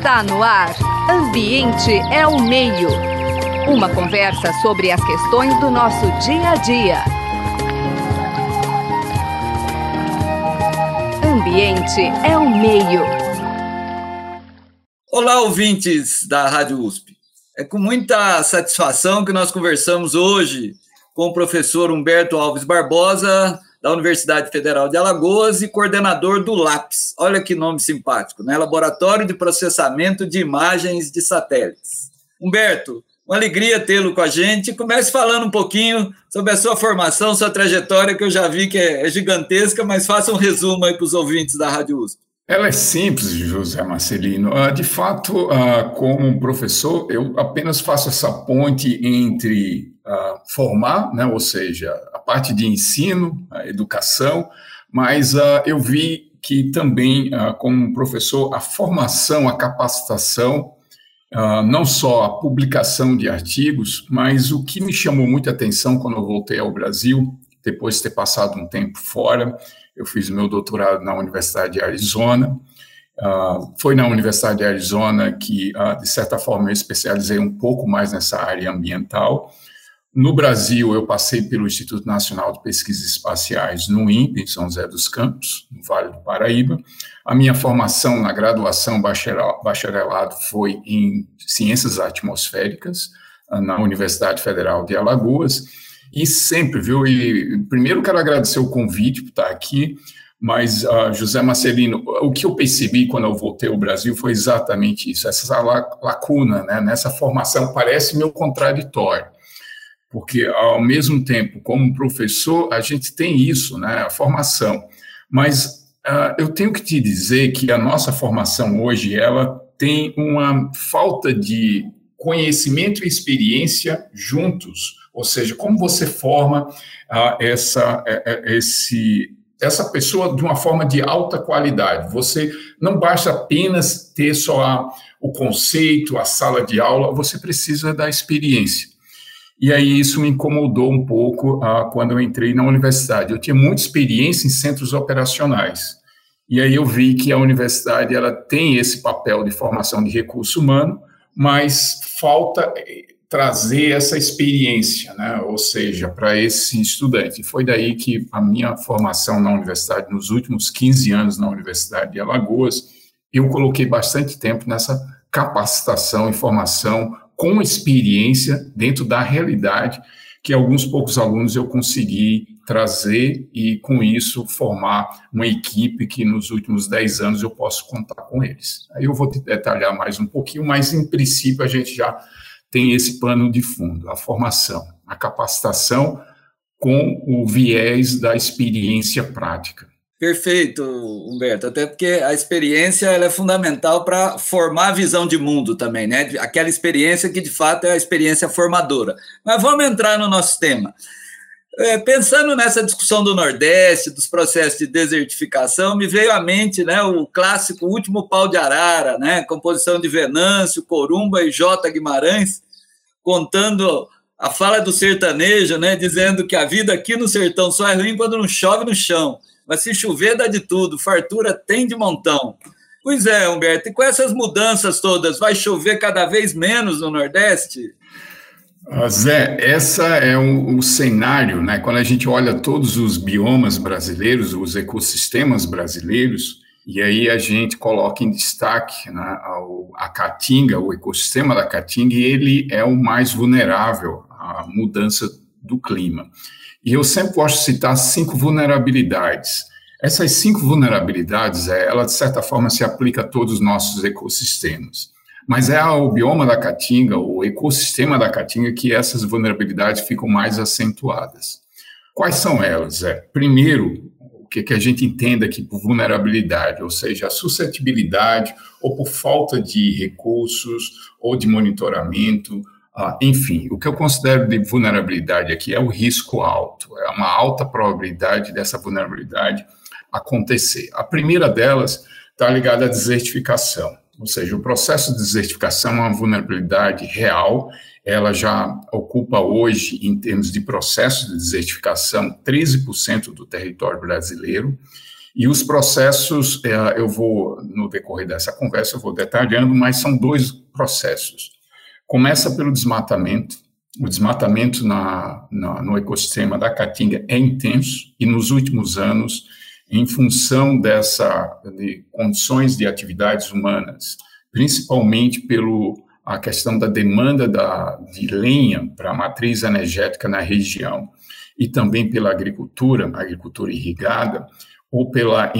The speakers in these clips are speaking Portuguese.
Está no ar. Ambiente é o meio. Uma conversa sobre as questões do nosso dia a dia. Ambiente é o meio. Olá, ouvintes da Rádio USP. É com muita satisfação que nós conversamos hoje com o professor Humberto Alves Barbosa, da Universidade Federal de Alagoas e coordenador do LAPS. Olha que nome simpático, né? Laboratório de Processamento de Imagens de Satélites. Humberto, uma alegria tê-lo com a gente. Comece falando um pouquinho sobre a sua formação, sua trajetória, que eu já vi que é, é gigantesca, mas faça um resumo aí para os ouvintes da Rádio USP. Ela é simples, José Marcelino. Ah, de fato, ah, como professor, eu apenas faço essa ponte entre ah, formar, né, ou seja, parte de ensino, a educação, mas eu vi que também, como professor, a formação, a capacitação, não só a publicação de artigos, mas o que me chamou muita atenção quando eu voltei ao Brasil, depois de ter passado um tempo fora, eu fiz meu doutorado na Universidade de Arizona. Uh, foi na Universidade de Arizona que, uh, de certa forma, eu especializei um pouco mais nessa área ambiental. No Brasil, eu passei pelo Instituto Nacional de Pesquisas Espaciais, no INPE, em São José dos Campos, no Vale do Paraíba. A minha formação na graduação bacharelado foi em Ciências Atmosféricas, na Universidade Federal de Alagoas. E sempre, viu? E primeiro quero agradecer o convite por estar aqui, mas, uh, José Marcelino, o que eu percebi quando eu voltei ao Brasil foi exatamente isso, essa lacuna né, nessa formação parece meu contraditório, porque ao mesmo tempo, como professor, a gente tem isso, né, a formação, mas uh, eu tenho que te dizer que a nossa formação hoje, ela tem uma falta de conhecimento e experiência juntos, ou seja, como você forma ah, essa, é, esse, essa pessoa de uma forma de alta qualidade. Você não basta apenas ter só a, o conceito, a sala de aula, você precisa da experiência. E aí isso me incomodou um pouco ah, quando eu entrei na universidade. Eu tinha muita experiência em centros operacionais. E aí eu vi que a universidade ela tem esse papel de formação de recurso humano, mas falta trazer essa experiência, né? ou seja, para esse estudante. Foi daí que a minha formação na universidade, nos últimos 15 anos na Universidade de Alagoas, eu coloquei bastante tempo nessa capacitação e formação com experiência dentro da realidade que alguns poucos alunos eu consegui trazer e, com isso, formar uma equipe que nos últimos 10 anos eu posso contar com eles. Aí eu vou detalhar mais um pouquinho, mas, em princípio, a gente já tem esse pano de fundo, a formação, a capacitação com o viés da experiência prática. Perfeito, Humberto. Até porque a experiência ela é fundamental para formar a visão de mundo também, né? Aquela experiência que de fato é a experiência formadora. Mas vamos entrar no nosso tema. É, pensando nessa discussão do Nordeste, dos processos de desertificação, me veio à mente né, o clássico Último Pau de Arara, né, composição de Venâncio, Corumba e J. Guimarães, contando a fala do sertanejo, né, dizendo que a vida aqui no sertão só é ruim quando não chove no chão, mas se chover dá de tudo, fartura tem de montão. Pois é, Humberto, e com essas mudanças todas, vai chover cada vez menos no Nordeste? Zé, essa é o, o, cenário, né? Quando a gente olha todos os biomas brasileiros, os ecossistemas brasileiros, e aí a gente coloca em destaque né, a, a caatinga, o ecossistema da caatinga, e ele é o mais vulnerável à mudança do clima. E eu sempre gosto de citar cinco vulnerabilidades. Essas cinco vulnerabilidades, é, ela de certa forma se aplica a todos os nossos ecossistemas mas é o bioma da caatinga, o ecossistema da caatinga, que essas vulnerabilidades ficam mais acentuadas. Quais são elas? É, primeiro, o que, que a gente entende aqui por vulnerabilidade, ou seja, a suscetibilidade ou por falta de recursos ou de monitoramento, ah, enfim, o que eu considero de vulnerabilidade aqui é o risco alto, é uma alta probabilidade dessa vulnerabilidade acontecer. A primeira delas está ligada à desertificação. Ou seja, o processo de desertificação é uma vulnerabilidade real, ela já ocupa hoje, em termos de processo de desertificação, 13% do território brasileiro, E os processos, é, eu vou, no decorrer dessa conversa, eu vou detalhando, mas são dois processos. Começa pelo desmatamento. O desmatamento na, na, no ecossistema da Caatinga é intenso e nos últimos anos, em função dessa de condições de atividades humanas, principalmente pelo a questão da demanda da, de lenha para a matriz energética na região e também pela agricultura, agricultura irrigada, ou pela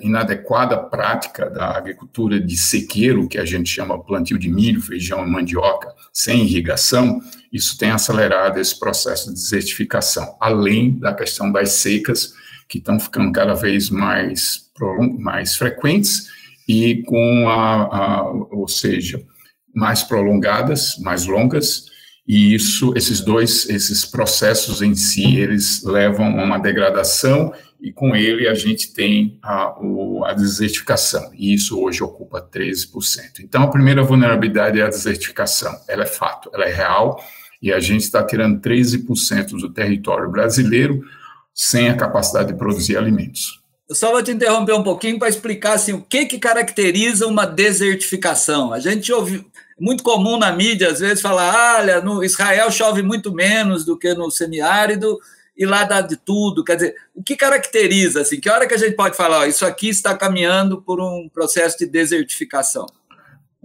inadequada prática da agricultura de sequeiro, que a gente chama plantio de milho, feijão e mandioca, sem irrigação, isso tem acelerado esse processo de desertificação, além da questão das secas, que estão ficando cada vez mais, mais frequentes e com a, a ou seja, mais prolongadas, mais longas, e isso, esses dois, esses processos em si, eles levam a uma degradação e com ele a gente tem a, o, a desertificação, e isso hoje ocupa 13%. Então, a primeira vulnerabilidade é a desertificação, ela é fato, ela é real, e a gente está tirando 13% do território brasileiro sem a capacidade de produzir alimentos. Eu só vou te interromper um pouquinho para explicar assim, o que, que caracteriza uma desertificação. A gente ouve, muito comum na mídia, às vezes, falar: olha, no Israel chove muito menos do que no semiárido, e lá dá de tudo. Quer dizer, o que caracteriza, assim, que hora que a gente pode falar, ó, isso aqui está caminhando por um processo de desertificação?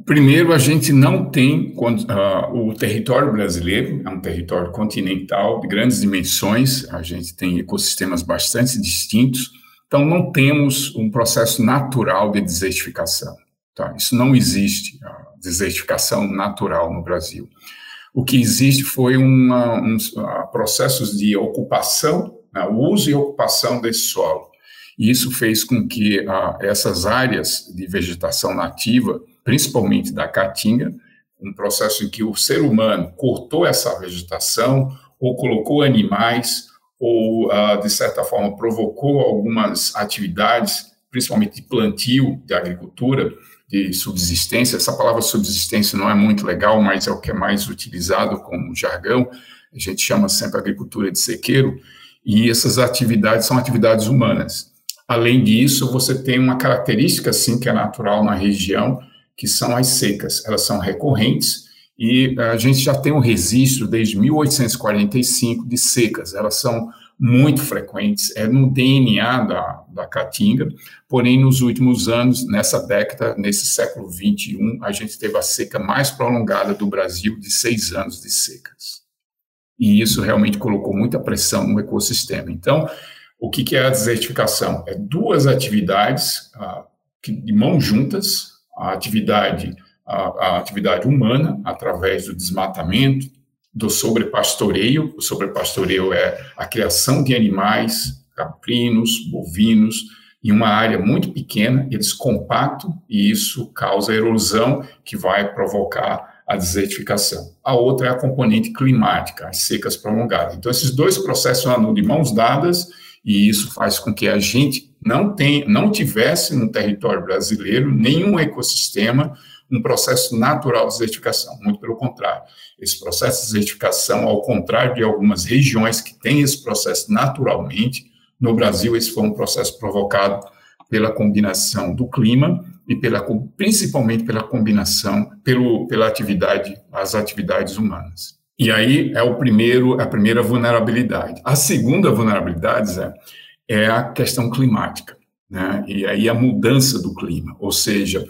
Primeiro, a gente não tem uh, o território brasileiro, é um território continental de grandes dimensões, a gente tem ecossistemas bastante distintos, então não temos um processo natural de desertificação. Tá? Isso não existe, a desertificação natural no Brasil. O que existe foi uma, um, processos de ocupação, né, o uso e ocupação desse solo. E isso fez com que ah, essas áreas de vegetação nativa, principalmente da caatinga, um processo em que o ser humano cortou essa vegetação ou colocou animais ou, ah, de certa forma, provocou algumas atividades, principalmente de plantio, de agricultura, de subsistência. Essa palavra subsistência não é muito legal, mas é o que é mais utilizado como jargão. A gente chama sempre agricultura de sequeiro, e essas atividades são atividades humanas. Além disso, você tem uma característica, sim, que é natural na região, que são as secas. Elas são recorrentes e a gente já tem um registro desde 1845 de secas. Elas são muito frequentes, é no DNA da, da Caatinga, porém, nos últimos anos, nessa década, nesse século XXI, a gente teve a seca mais prolongada do Brasil, de seis anos de secas. E isso realmente colocou muita pressão no ecossistema. Então, o que, que é a desertificação? É duas atividades ah, que, de mãos juntas, a atividade, a, a atividade humana, através do desmatamento, do sobrepastoreio. O sobrepastoreio é a criação de animais, caprinos, bovinos, em uma área muito pequena, eles compactam e isso causa erosão que vai provocar a desertificação. A outra é a componente climática, as secas prolongadas. Então, esses dois processos andam de mãos dadas e isso faz com que a gente não, tenha, não tivesse no território brasileiro nenhum ecossistema um processo natural de desertificação, muito pelo contrário. Esse processo de desertificação, ao contrário de algumas regiões que têm esse processo naturalmente, no Brasil esse foi um processo provocado pela combinação do clima e pela, principalmente pela combinação, pelo, pela atividade, as atividades humanas. E aí é o primeiro, a primeira vulnerabilidade. A segunda vulnerabilidade é, é a questão climática, né? E aí a mudança do clima, ou seja,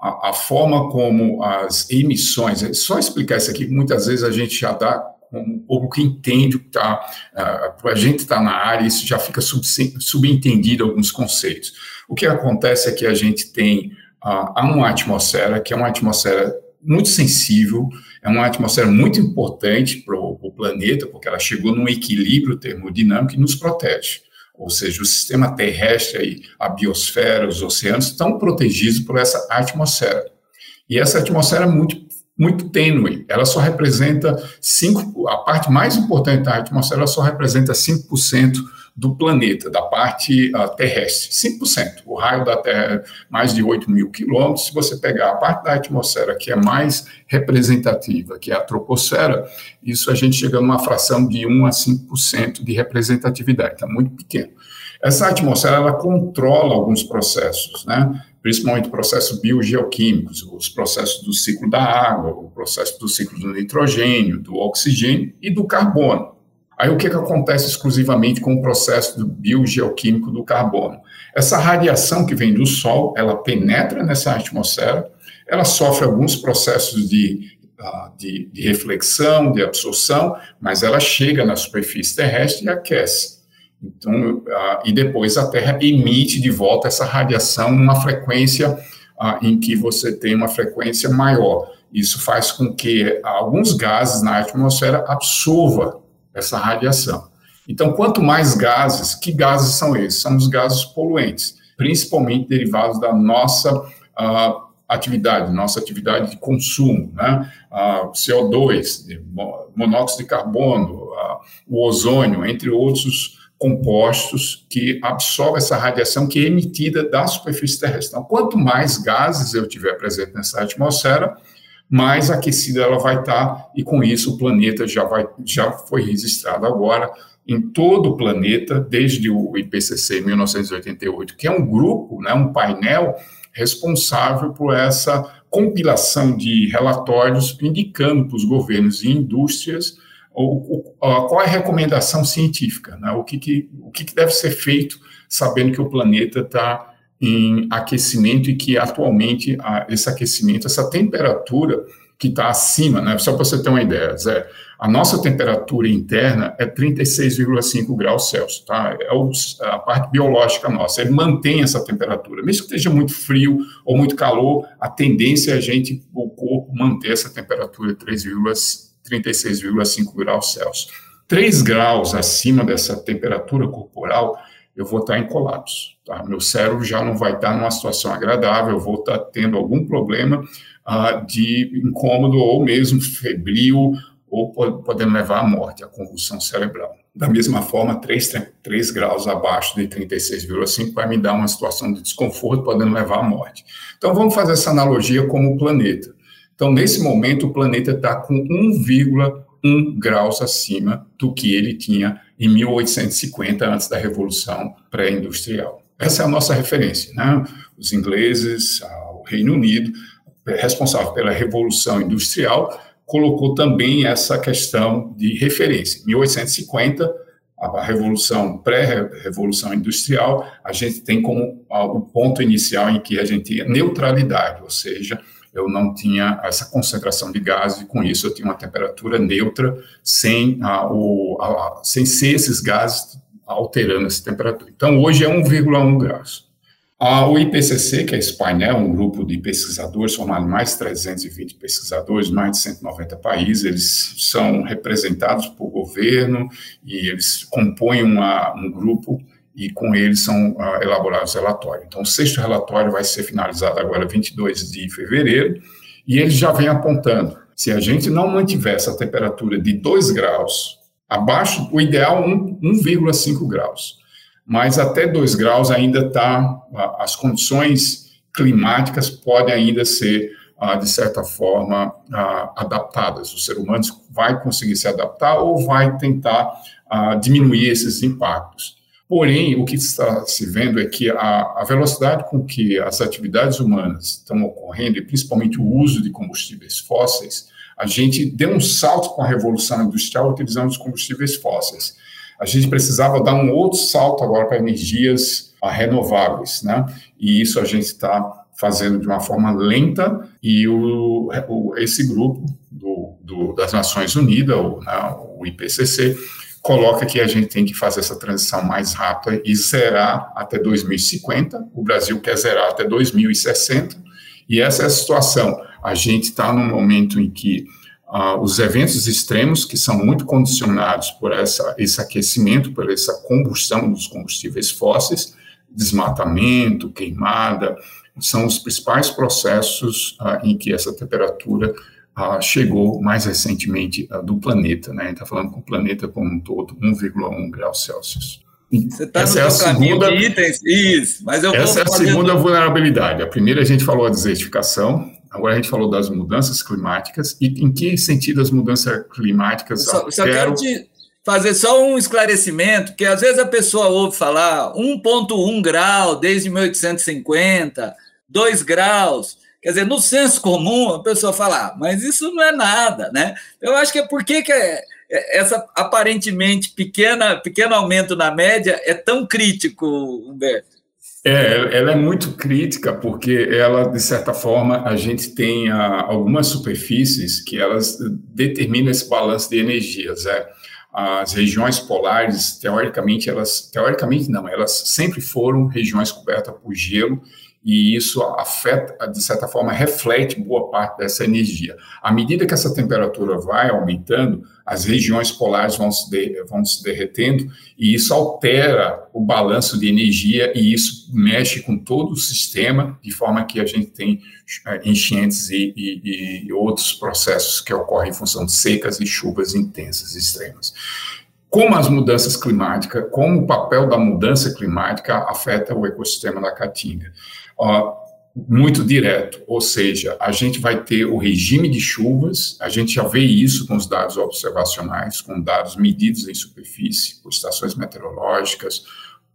a, a, forma como as emissões, é só explicar isso aqui, muitas vezes a gente já dá como o público que entende o que está, uh, a gente está na área, isso já fica sub, subentendido alguns conceitos. O que acontece é que a gente tem uh, uma atmosfera, que é uma atmosfera muito sensível, é uma atmosfera muito importante para o planeta, porque ela chegou num equilíbrio termodinâmico e nos protege ou seja, o sistema terrestre, a biosfera, os oceanos, estão protegidos por essa atmosfera. E essa atmosfera é muito, muito tênue, ela só representa 5%, a parte mais importante da atmosfera só representa 5% do planeta, da parte uh, terrestre, 5%. O raio da Terra é mais de 8 mil quilômetros. Se você pegar a parte da atmosfera que é mais representativa, que é a troposfera, isso a gente chega numa fração de 1 a 5% de representatividade, está muito pequeno. Essa atmosfera, ela controla alguns processos, né? principalmente processos biogeoquímicos, os processos do ciclo da água, o processo do ciclo do nitrogênio, do oxigênio e do carbono. Aí o que, que acontece exclusivamente com o processo do biogeoquímico do carbono? Essa radiação que vem do Sol, ela penetra nessa atmosfera, ela sofre alguns processos de, ah, de, de reflexão, de absorção, mas ela chega na superfície terrestre e aquece. Então, uh, e depois a Terra emite de volta essa radiação numa frequência uh, em que você tem uma frequência maior. Isso faz com que alguns gases na atmosfera absorva essa radiação. Então, quanto mais gases, que gases são esses? São os gases poluentes, principalmente derivados da nossa uh, atividade, nossa atividade de consumo, né? CO2, monóxido de carbono, o ozônio, entre outros compostos que absorvem essa radiação que é emitida da superfície terrestre. Então, quanto mais gases eu tiver presente nessa atmosfera, mais aquecida ela vai estar, e com isso o planeta já, vai, já foi registrado agora em todo o planeta, desde o IPCC 1988, que é um grupo, né, um painel responsável por essa compilação de relatórios indicando para os governos e indústrias o, o, qual é a recomendação científica, né? o, que, que o que, que, deve ser feito, sabendo que o planeta está em aquecimento e que atualmente a, esse aquecimento, essa temperatura que está acima, né? só para você ter uma ideia, Zé, a nossa temperatura interna é 36,5 graus Celsius, tá? É o, a parte biológica nossa, ele mantém essa temperatura, mesmo que esteja muito frio ou muito calor, a tendência é a gente, o corpo, manter essa temperatura 3,5 36,5 graus Celsius. 3 graus acima dessa temperatura corporal, eu vou estar em colapso. Tá? Meu cérebro já não vai estar numa situação agradável, eu vou estar tendo algum problema uh, de incômodo ou mesmo febril ou podendo levar à morte, à convulsão cerebral. Da mesma forma, 3, 3 graus abaixo de 36,5 vai me dar uma situação de desconforto, podendo levar à morte. Então, vamos fazer essa analogia como o planeta. Então, nesse momento, o planeta está com 1,1 graus acima do que ele tinha em 1850, antes da Revolução Pré-Industrial. Essa é a nossa referência. Né? Os ingleses, o Reino Unido, responsável pela Revolução Industrial, colocou também essa questão de referência. Em 1850, a revolução pré-revolução industrial, a gente tem como o ponto inicial em que a gente tinha neutralidade, ou seja, eu não tinha essa concentração de gás e com isso eu tinha uma temperatura neutra sem, a, o, a, sem ser esses gases alterando essa temperatura. Então, hoje é 1,1 graus. o IPCC, que é esse painel, um grupo de pesquisadores, formado mais de 320 pesquisadores, mais de 190 países, eles são representados por governo e eles compõem uma, um grupo e com eles são uh, elaborados relatórios. Então, o sexto relatório vai ser finalizado agora 22 de fevereiro, e ele já vem apontando, se a gente não mantiver essa temperatura de 2 graus, abaixo, o ideal 1,5 graus, mas até 2 graus ainda está, as condições climáticas podem ainda ser, uh, de certa forma, adaptadas. O ser humano vai conseguir se adaptar ou vai tentar diminuir esses impactos. Porém, o que está se vendo é que a, a, velocidade com que as atividades humanas estão ocorrendo, e principalmente o uso de combustíveis fósseis, a gente deu um salto com a revolução industrial utilizando os combustíveis fósseis. A gente precisava dar um outro salto agora para energias ah, renováveis, né? E isso a gente está fazendo de uma forma lenta e o, o esse grupo do, do, das Nações Unidas, o, né, o IPCC, coloca que a gente tem que fazer essa transição mais rápida e zerar até 2050. O Brasil quer zerar até 2060. E essa é a situação. A gente está num momento em que uh, os eventos extremos, que são muito condicionados por essa, esse aquecimento, por essa combustão dos combustíveis fósseis, desmatamento, queimada, são os principais processos uh, em que essa temperatura uh, chegou mais recentemente uh, do planeta, né? A gente está falando com o planeta como um todo, 1,1 graus Celsius. Você está no é a segunda, de itens, isso, mas eu Essa é a segunda vulnerabilidade. A primeira a gente falou a desertificação, agora a gente falou das mudanças climáticas, e em que sentido as mudanças climáticas eu só, alteram... Só quero te, fazer só um esclarecimento, que às vezes a pessoa ouve falar 1,1 grau desde 1850, 2 graus. Quer dizer, no senso comum, a pessoa fala, ah, mas isso não é nada, né? Eu acho que é porque que é, é, essa aparentemente pequena, pequeno aumento na média é tão crítico, Humberto. É, ela é muito crítica porque ela, de certa forma, a gente tem a, algumas superfícies que elas determinam esse balanço de energias. É. As regiões polares, teoricamente, elas, teoricamente não, elas sempre foram regiões cobertas por gelo e isso afeta, de certa forma, reflete boa parte dessa energia. À medida que essa temperatura vai aumentando, as regiões polares vão se, de, vão se derretendo e isso altera o balanço de energia e isso mexe com todo o sistema, de forma que a gente tem eh, enchentes e, e, e outros processos que ocorrem em função de secas e chuvas intensas, extremas como as mudanças climáticas, como o papel da mudança climática afeta o ecossistema da Caatinga muito direto, ou seja, a gente vai ter o regime de chuvas, a gente já vê isso com os dados observacionais, com dados medidos em superfície, por estações meteorológicas,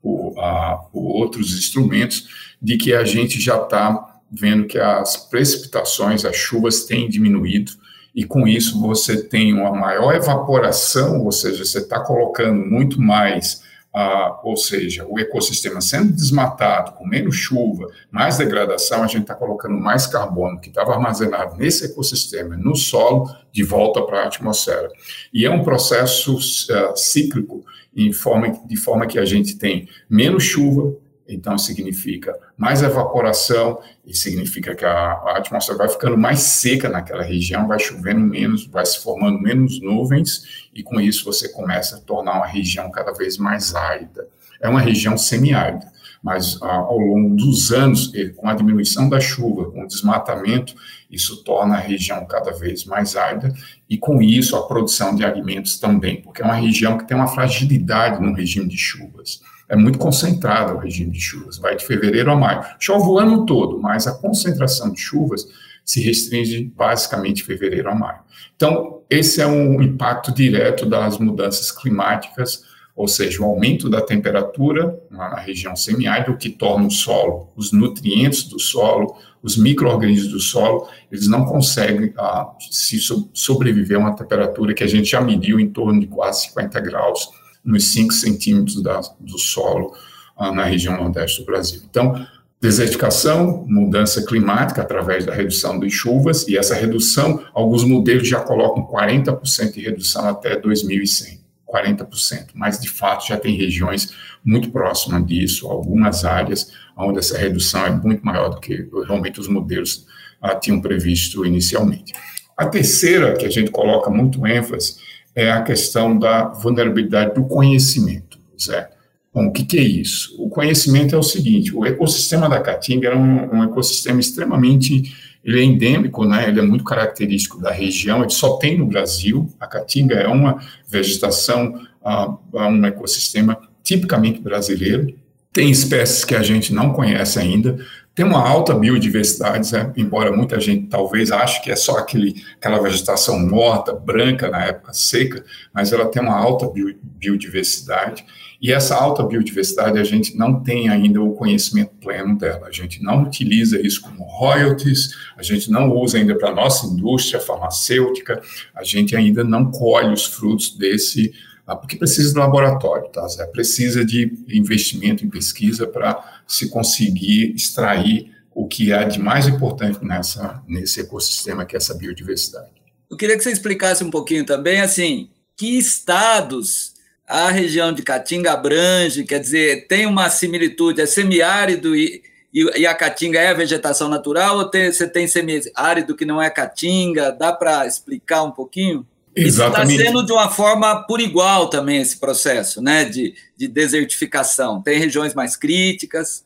por, uh, por outros instrumentos, de que a gente já está vendo que as precipitações, as chuvas têm diminuído, e com isso você tem uma maior evaporação, ou seja, você está colocando muito mais ah, ou seja, o ecossistema sendo desmatado, com menos chuva, mais degradação, a gente está colocando mais carbono que estava armazenado nesse ecossistema, no solo, de volta para a atmosfera. E é um processo uh, cíclico, em forma, de forma que a gente tem menos chuva, então significa mais evaporação e significa que a, a, atmosfera vai ficando mais seca naquela região, vai chovendo menos, vai se formando menos nuvens e com isso você começa a tornar uma região cada vez mais árida. É uma região semiárida, mas ah, ao longo dos anos, com a diminuição da chuva, com o desmatamento, isso torna a região cada vez mais árida e com isso a produção de alimentos também, porque é uma região que tem uma fragilidade no regime de chuvas é muito concentrado o regime de chuvas, vai de fevereiro a maio. Chove o ano todo, mas a concentração de chuvas se restringe basicamente de fevereiro a maio. Então, esse é um impacto direto das mudanças climáticas, ou seja, o aumento da temperatura na região semiárida, o que torna o solo, os nutrientes do solo, os micro-organismos do solo, eles não conseguem ah, se sobreviver a uma temperatura que a gente já mediu em torno de quase 50 graus nos 5 centímetros da, do solo ah, na região nordeste do Brasil. Então, desertificação, mudança climática através da redução de chuvas, e essa redução, alguns modelos já colocam 40% de redução até 2100. 40%, mas de fato já tem regiões muito próximas disso, algumas áreas onde essa redução é muito maior do que realmente os modelos ah, tinham previsto inicialmente. A terceira, que a gente coloca muito ênfase, é a questão da vulnerabilidade do conhecimento, Zé. Bom, o que, que, é isso? O conhecimento é o seguinte: o ecossistema da Caatinga é um, um, ecossistema extremamente ele é endêmico, né? Ele é muito característico da região. Ele só tem no Brasil. A Caatinga é uma vegetação, uh, um ecossistema tipicamente brasileiro. Tem espécies que a gente não conhece ainda. Tem uma alta biodiversidade, né? embora muita gente talvez ache que é só aquele, aquela vegetação morta, branca na época seca, mas ela tem uma alta biodiversidade. E essa alta biodiversidade a gente não tem ainda o conhecimento pleno dela. A gente não utiliza isso como royalties, a gente não usa ainda para a nossa indústria farmacêutica, a gente ainda não colhe os frutos desse porque precisa de laboratório, tá? Zé? Precisa de investimento em pesquisa para se conseguir extrair o que há de mais importante nessa, nesse ecossistema, que é essa biodiversidade. Eu queria que você explicasse um pouquinho também, assim, que estados a região de Caatinga abrange, quer dizer, tem uma similitude, é semiárido e, e, e a Caatinga é a vegetação natural, ou tem, você tem semiárido que não é Caatinga? Dá para explicar um pouquinho? Exatamente. Está sendo de uma forma por igual também esse processo né, de, de desertificação. Tem regiões mais críticas.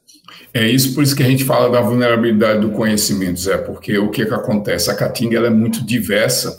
É isso por isso que a gente fala da vulnerabilidade do conhecimento, Zé, porque o que, que acontece? A Caatinga ela é muito diversa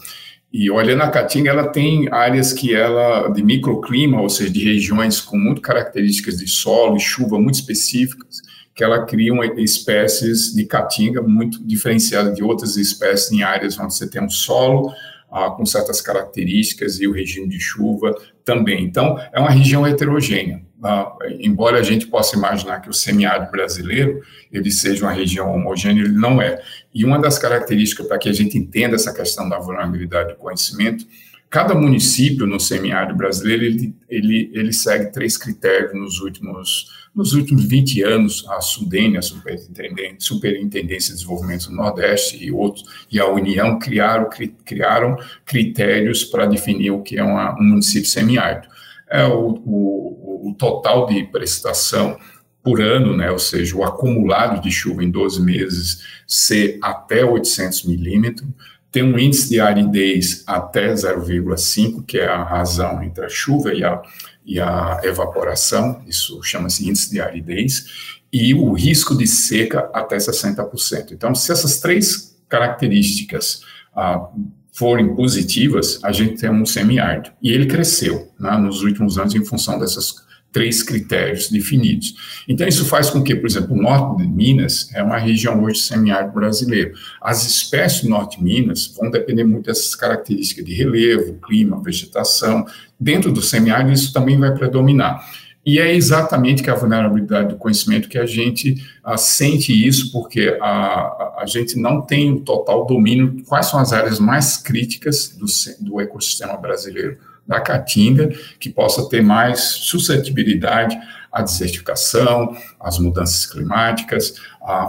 e olhando a Caatinga, ela tem áreas que ela, de microclima, ou seja, de regiões com muito características de solo e chuva muito específicas, que ela cria uma, espécies de caatinga muito diferenciadas de outras espécies em áreas onde você tem um solo ah, com certas características e o regime de chuva também. Então, é uma região heterogênea. Ah, embora a gente possa imaginar que o semiárido brasileiro ele seja uma região homogênea, ele não é. E uma das características para que a gente entenda essa questão da vulnerabilidade do conhecimento Cada município no semiárido brasileiro, ele, ele, ele segue três critérios nos últimos, nos últimos 20 anos, a SUDENE, a Superintendência, Superintendência de Desenvolvimento do Nordeste e outros, e a União criaram, cri, criaram critérios para definir o que é uma, um município semiárido. É o, o, o total de prestação por ano, né, ou seja, o acumulado de chuva em 12 meses ser até 800 milímetros, tem um índice de aridez até 0,5, que é a razão entre a chuva e a, e a evaporação, isso chama-se índice de aridez, e o risco de seca até 60%. Então, se essas três características ah, forem positivas, a gente tem um semiárido. E ele cresceu né, nos últimos anos em função dessas três critérios definidos. Então, isso faz com que, por exemplo, o norte de Minas é uma região hoje semiárido brasileiro. As espécies do norte de Minas vão depender muito dessas características de relevo, clima, vegetação. Dentro do semiárido, isso também vai predominar. E é exatamente que a vulnerabilidade do conhecimento que a gente a, sente isso, porque a, a, a, gente não tem o total domínio quais são as áreas mais críticas do, do ecossistema brasileiro da caatinga, que possa ter mais suscetibilidade à desertificação, às mudanças climáticas,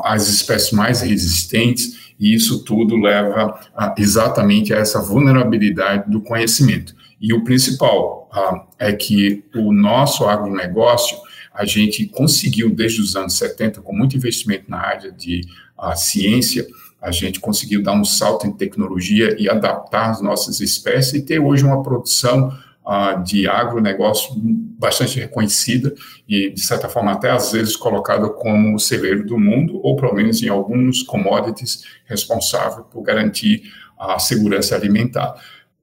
às espécies mais resistentes, e isso tudo leva a, exatamente a essa vulnerabilidade do conhecimento. E o principal a, é que o nosso agronegócio, a gente conseguiu, desde os anos 70, com muito investimento na área de a, ciência, a gente conseguiu dar um salto em tecnologia e adaptar as nossas espécies e ter hoje uma produção uh, de agronegócio bastante reconhecida e, de certa forma, até às vezes colocada como o celeiro do mundo, ou pelo menos em alguns commodities responsável por garantir a segurança alimentar.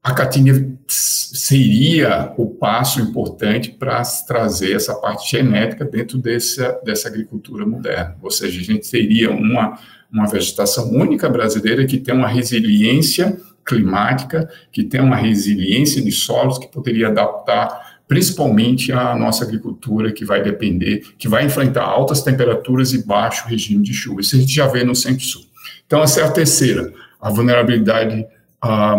A Caatinga seria o passo importante para trazer essa parte genética dentro dessa, dessa agricultura moderna, ou seja, a gente teria uma uma vegetação única brasileira que tem uma resiliência climática, que tem uma resiliência de solos que poderia adaptar principalmente a nossa agricultura, que vai depender, que vai enfrentar altas temperaturas e baixo regime de chuva. Isso a gente já vê no Centro-Sul. Então, essa é a terceira, a vulnerabilidade ah,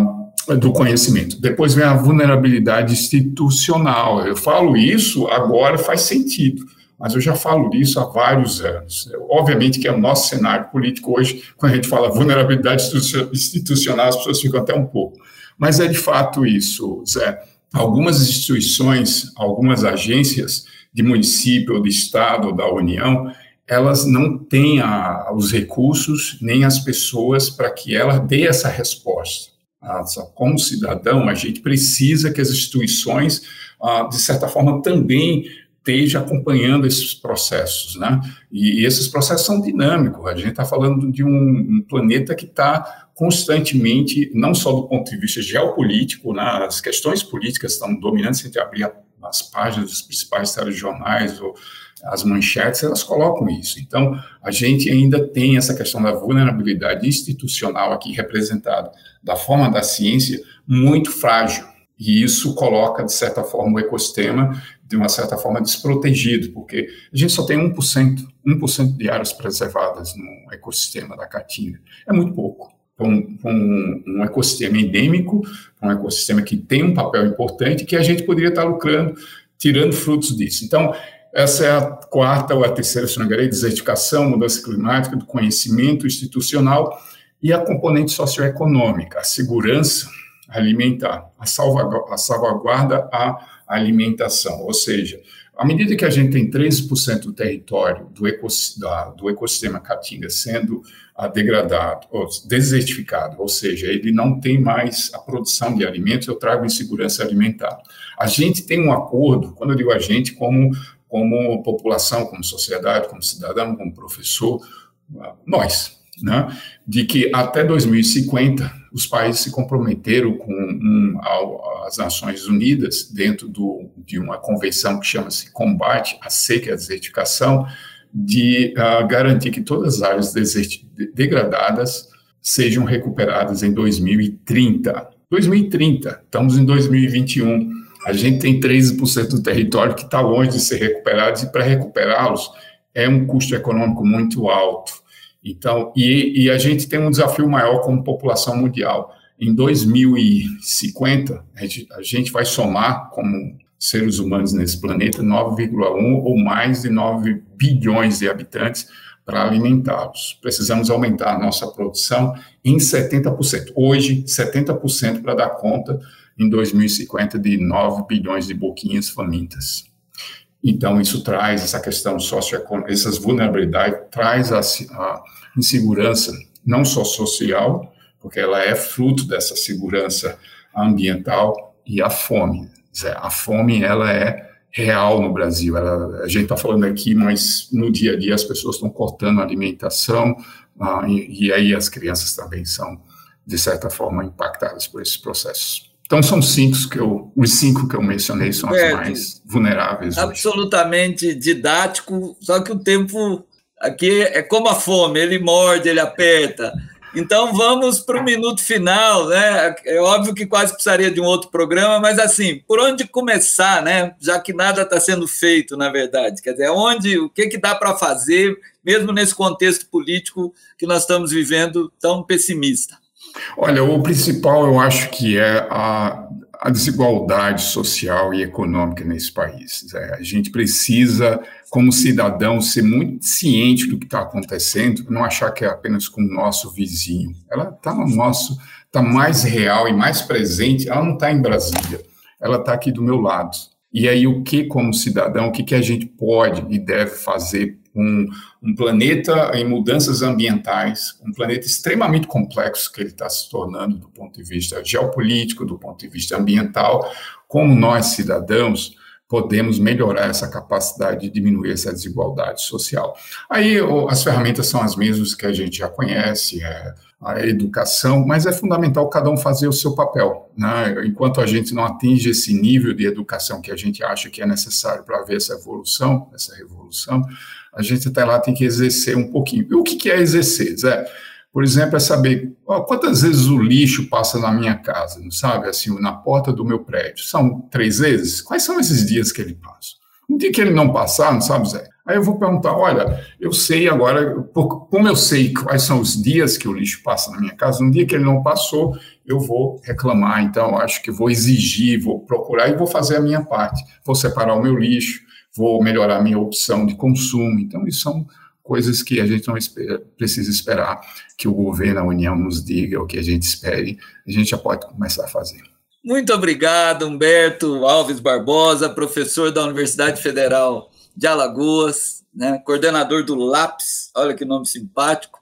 do conhecimento. Depois vem a vulnerabilidade institucional. Eu falo isso agora faz sentido mas eu já falo disso há vários anos. Obviamente que é o nosso cenário político hoje, quando a gente fala vulnerabilidade institucional, as pessoas ficam até um pouco. Mas é de fato isso, Zé. Algumas instituições, algumas agências de município, de estado, da União, elas não têm a, os recursos nem as pessoas para que ela dê essa resposta. Como cidadão, a gente precisa que as instituições, ah, de certa forma, também esteja acompanhando esses processos, né? E, e esses processos são dinâmicos. A gente está falando de um, um planeta que está constantemente, não só do ponto de vista geopolítico, né? as questões políticas estão dominantes. Se a gente abrir as páginas dos principais telejornais ou as manchetes, elas colocam isso. Então, a gente ainda tem essa questão da vulnerabilidade institucional aqui representada da forma da ciência muito frágil. E isso coloca, de certa forma, o ecossistema de uma certa forma, desprotegido, porque a gente só tem 1%, 1% de áreas preservadas no ecossistema da Caatinga. É muito pouco. Um, um, um, ecossistema endêmico, um ecossistema que tem um papel importante, que a gente poderia estar lucrando, tirando frutos disso. Então, essa é a quarta ou a terceira, se não me desertificação, mudança climática, do conhecimento institucional e a componente socioeconômica, a segurança alimentar, a salvaguarda a alimentação. Ou seja, à medida que a gente tem 13% do território do, ecossistema, do ecossistema caatinga sendo uh, degradado, ou desertificado, ou seja, ele não tem mais a produção de alimentos, eu trago insegurança alimentar. A gente tem um acordo, quando eu digo a gente, como, como população, como sociedade, como cidadão, como professor, uh, nós, né, de que até 2050 os países se comprometeram com um, as Nações Unidas dentro do, de uma convenção que chama-se Combate à Seca e à Desertificação, de uh, garantir que todas as áreas degradadas sejam recuperadas em 2030. 2030. Estamos em 2021. A gente tem 13% do território que está longe de ser recuperado, e para recuperá-los é um custo econômico muito alto. Então, e, e a gente tem um desafio maior como população mundial. Em 2050, a gente, vai somar como seres humanos nesse planeta 9,1 ou mais de 9 bilhões de habitantes para alimentá-los. Precisamos aumentar a nossa produção em 70%. Hoje, 70% para dar conta em 2050 de 9 bilhões de boquinhas famintas. Então, isso traz essa questão socioeconômica, essas vulnerabilidades, traz a, a insegurança, não só social, porque ela é fruto dessa segurança ambiental e a fome. A fome, ela é real no Brasil. Ela, a gente está falando aqui, mas no dia a dia as pessoas estão cortando a alimentação ah, e, e, aí as crianças também são, de certa forma, impactadas por esses processos. Então são cinco que eu, os cinco que eu mencionei são as mais vulneráveis. Absolutamente hoje. didático, só que o tempo aqui é como a fome, ele morde, ele aperta. Então vamos para o minuto final, né? É óbvio que quase precisaria de um outro programa, mas assim, por onde começar, né? Já que nada está sendo feito, na verdade. Quer dizer, onde, o que, que dá para fazer, mesmo nesse contexto político que nós estamos vivendo tão pessimista? Olha, o principal eu acho que é a, a desigualdade social e econômica nesse país. É, a gente precisa, como cidadão, ser muito ciente do que está acontecendo, não achar que é apenas com o nosso vizinho. Ela está no nosso, está mais real e mais presente. Ela não está em Brasília, ela está aqui do meu lado. E aí, o que, como cidadão, o que, que a gente pode e deve fazer um, um planeta em mudanças ambientais, um planeta extremamente complexo que ele está se tornando do ponto de vista geopolítico, do ponto de vista ambiental, como nós, cidadãos, podemos melhorar essa capacidade de diminuir essa desigualdade social. Aí as ferramentas são as mesmas que a gente já conhece, é a educação, mas é fundamental cada um fazer o seu papel. Né? Enquanto a gente não atinge esse nível de educação que a gente acha que é necessário para ver essa evolução, essa revolução, a gente até lá tem que exercer um pouquinho. E o que, é exercer, Zé? Por exemplo, é saber ó, quantas vezes o lixo passa na minha casa, não sabe? Assim, na porta do meu prédio. São três vezes? Quais são esses dias que ele passa? Um dia que ele não passar, não sabe, Zé? Aí eu vou perguntar: olha, eu sei agora, como eu sei quais são os dias que o lixo passa na minha casa, um dia que ele não passou, eu vou reclamar. Então, acho que vou exigir, vou procurar e vou fazer a minha parte. Vou separar o meu lixo, vou melhorar minha opção de consumo. Então, isso são coisas que a gente não espera, precisa esperar que o governo, a União nos diga, ou que a gente espere, a gente já pode começar a fazer. Muito obrigado, Humberto Alves Barbosa, professor da Universidade Federal de Alagoas, né, coordenador do LAPS, olha que nome simpático.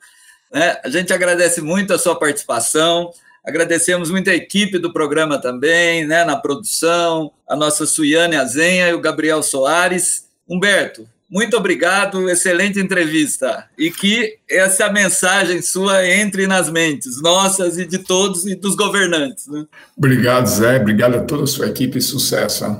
Né? A gente agradece muito a sua participação. Agradecemos muito a equipe do programa também, né, na produção, a nossa Suiane Azenha e o Gabriel Soares. Humberto, muito obrigado, excelente entrevista. E que essa mensagem sua entre nas mentes nossas e de todos e dos governantes. Né? Obrigado, Zé. Obrigado a toda a sua equipe e sucesso.